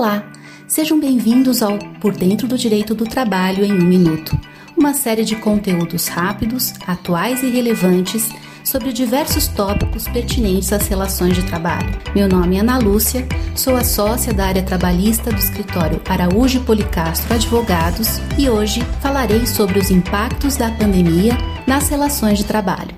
Olá, sejam bem-vindos ao Por Dentro do Direito do Trabalho em um Minuto, uma série de conteúdos rápidos, atuais e relevantes sobre diversos tópicos pertinentes às relações de trabalho. Meu nome é Ana Lúcia, sou a sócia da área trabalhista do escritório Araújo Policastro Advogados e hoje falarei sobre os impactos da pandemia nas relações de trabalho.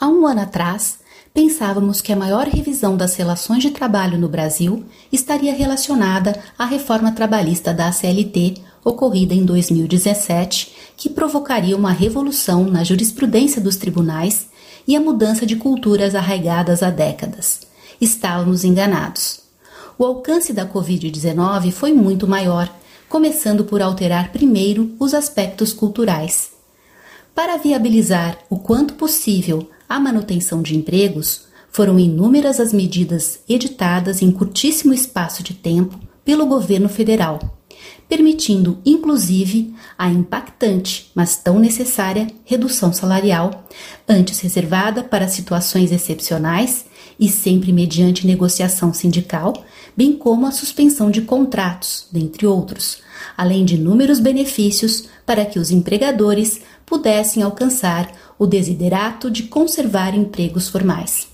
Há um ano atrás, pensávamos que a maior revisão das relações de trabalho no Brasil estaria relacionada à reforma trabalhista da CLT ocorrida em 2017, que provocaria uma revolução na jurisprudência dos tribunais e a mudança de culturas arraigadas há décadas. Estávamos enganados. O alcance da Covid-19 foi muito maior, começando por alterar primeiro os aspectos culturais. Para viabilizar o quanto possível a manutenção de empregos, foram inúmeras as medidas editadas em curtíssimo espaço de tempo pelo governo federal, permitindo inclusive a impactante, mas tão necessária, redução salarial, antes reservada para situações excepcionais e sempre mediante negociação sindical, bem como a suspensão de contratos, dentre outros, além de inúmeros benefícios para que os empregadores pudessem alcançar o desiderato de conservar empregos formais.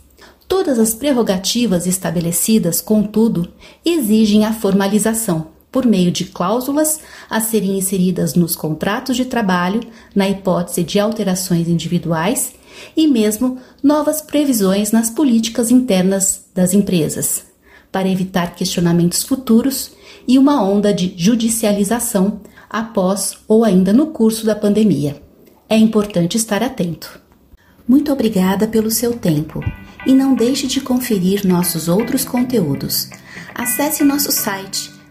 Todas as prerrogativas estabelecidas, contudo, exigem a formalização, por meio de cláusulas a serem inseridas nos contratos de trabalho, na hipótese de alterações individuais, e mesmo novas previsões nas políticas internas das empresas, para evitar questionamentos futuros e uma onda de judicialização após ou ainda no curso da pandemia é importante estar atento. Muito obrigada pelo seu tempo e não deixe de conferir nossos outros conteúdos. Acesse nosso site